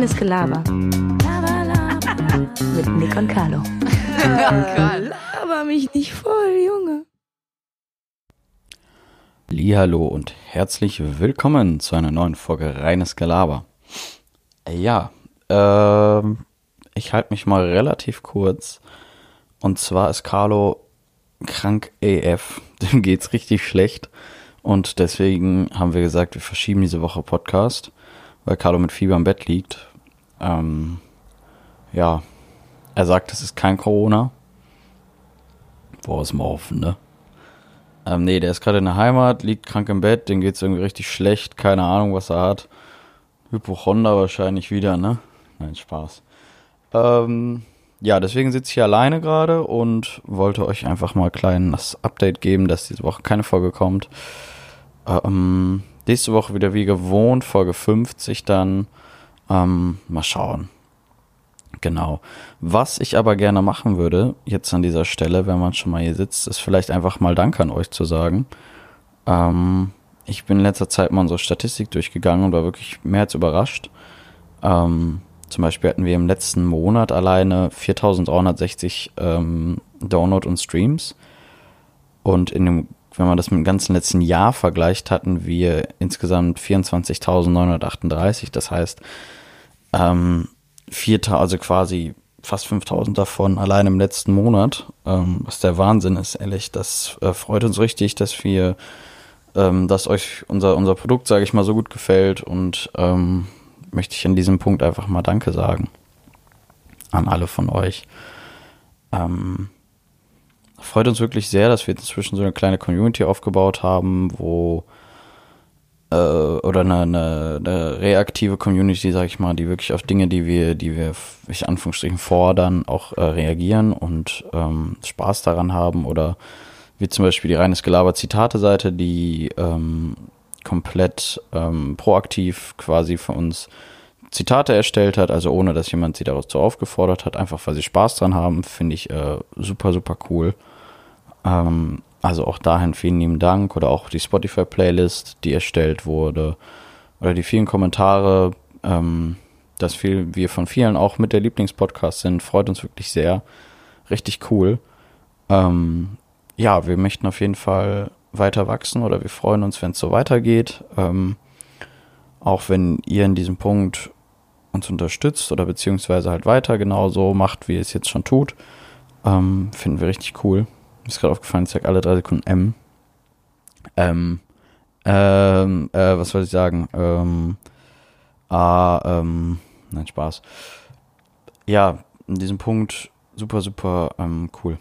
Reines Gelaber. Mit Nick und Carlo. Laber mich nicht voll, Junge. Hallo und herzlich willkommen zu einer neuen Folge Reines Gelaber. Ja, ähm, ich halte mich mal relativ kurz. Und zwar ist Carlo krank AF. Dem geht's richtig schlecht. Und deswegen haben wir gesagt, wir verschieben diese Woche Podcast, weil Carlo mit Fieber im Bett liegt. Ähm, ja, er sagt, es ist kein Corona. Boah, ist mal offen, ne? Ähm, nee, der ist gerade in der Heimat, liegt krank im Bett, dem geht's irgendwie richtig schlecht, keine Ahnung, was er hat. Hypochonder wahrscheinlich wieder, ne? Nein, Spaß. Ähm, ja, deswegen sitze ich hier alleine gerade und wollte euch einfach mal ein kleines Update geben, dass diese Woche keine Folge kommt. Ähm, nächste Woche wieder wie gewohnt, Folge 50 dann. Ähm, mal schauen. Genau. Was ich aber gerne machen würde, jetzt an dieser Stelle, wenn man schon mal hier sitzt, ist vielleicht einfach mal Dank an euch zu sagen. Ähm, ich bin in letzter Zeit mal unsere Statistik durchgegangen und war wirklich mehr als überrascht. Ähm, zum Beispiel hatten wir im letzten Monat alleine 4360 ähm, Download und Streams. Und in dem, wenn man das mit dem ganzen letzten Jahr vergleicht, hatten wir insgesamt 24.938. Das heißt, ähm, vier, also quasi fast 5000 davon allein im letzten Monat, ähm, was der Wahnsinn ist, ehrlich. Das äh, freut uns richtig, dass wir, ähm, dass euch unser, unser Produkt, sage ich mal, so gut gefällt und ähm, möchte ich an diesem Punkt einfach mal Danke sagen an alle von euch. Ähm, freut uns wirklich sehr, dass wir inzwischen so eine kleine Community aufgebaut haben, wo äh, oder eine, eine, eine reaktive Community, sag ich mal, die wirklich auf Dinge, die wir, die wir, ich Anführungsstrichen fordern, auch äh, reagieren und ähm, Spaß daran haben oder wie zum Beispiel die reines Gelaber Zitate-Seite, die ähm, komplett ähm, proaktiv quasi für uns Zitate erstellt hat, also ohne dass jemand sie daraus so aufgefordert hat, einfach weil sie Spaß dran haben, finde ich äh, super, super cool. Ähm, also auch dahin vielen lieben Dank oder auch die Spotify-Playlist, die erstellt wurde oder die vielen Kommentare, ähm, dass viel, wir von vielen auch mit der Lieblingspodcast sind, freut uns wirklich sehr. Richtig cool. Ähm, ja, wir möchten auf jeden Fall weiter wachsen oder wir freuen uns, wenn es so weitergeht. Ähm, auch wenn ihr in diesem Punkt uns unterstützt oder beziehungsweise halt weiter genauso macht, wie es jetzt schon tut, ähm, finden wir richtig cool. Mir ist gerade aufgefallen, ich sage alle drei Sekunden M. Ähm, ähm, äh, was soll ich sagen? Ähm, ah, ähm, nein, Spaß. Ja, in diesem Punkt super, super ähm, cool.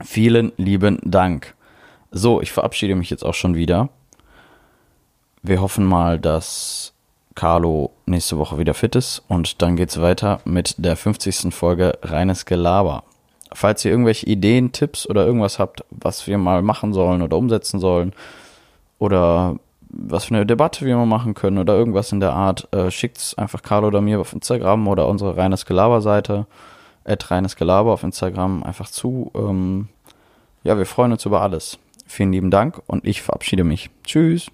Vielen lieben Dank. So, ich verabschiede mich jetzt auch schon wieder. Wir hoffen mal, dass Carlo nächste Woche wieder fit ist und dann geht's weiter mit der 50. Folge Reines Gelaber. Falls ihr irgendwelche Ideen, Tipps oder irgendwas habt, was wir mal machen sollen oder umsetzen sollen oder was für eine Debatte wir mal machen können oder irgendwas in der Art, äh, schickt's einfach Carlo oder mir auf Instagram oder unsere Reines Gelaber Seite, at Reines Gelaber auf Instagram einfach zu. Ähm, ja, wir freuen uns über alles. Vielen lieben Dank und ich verabschiede mich. Tschüss.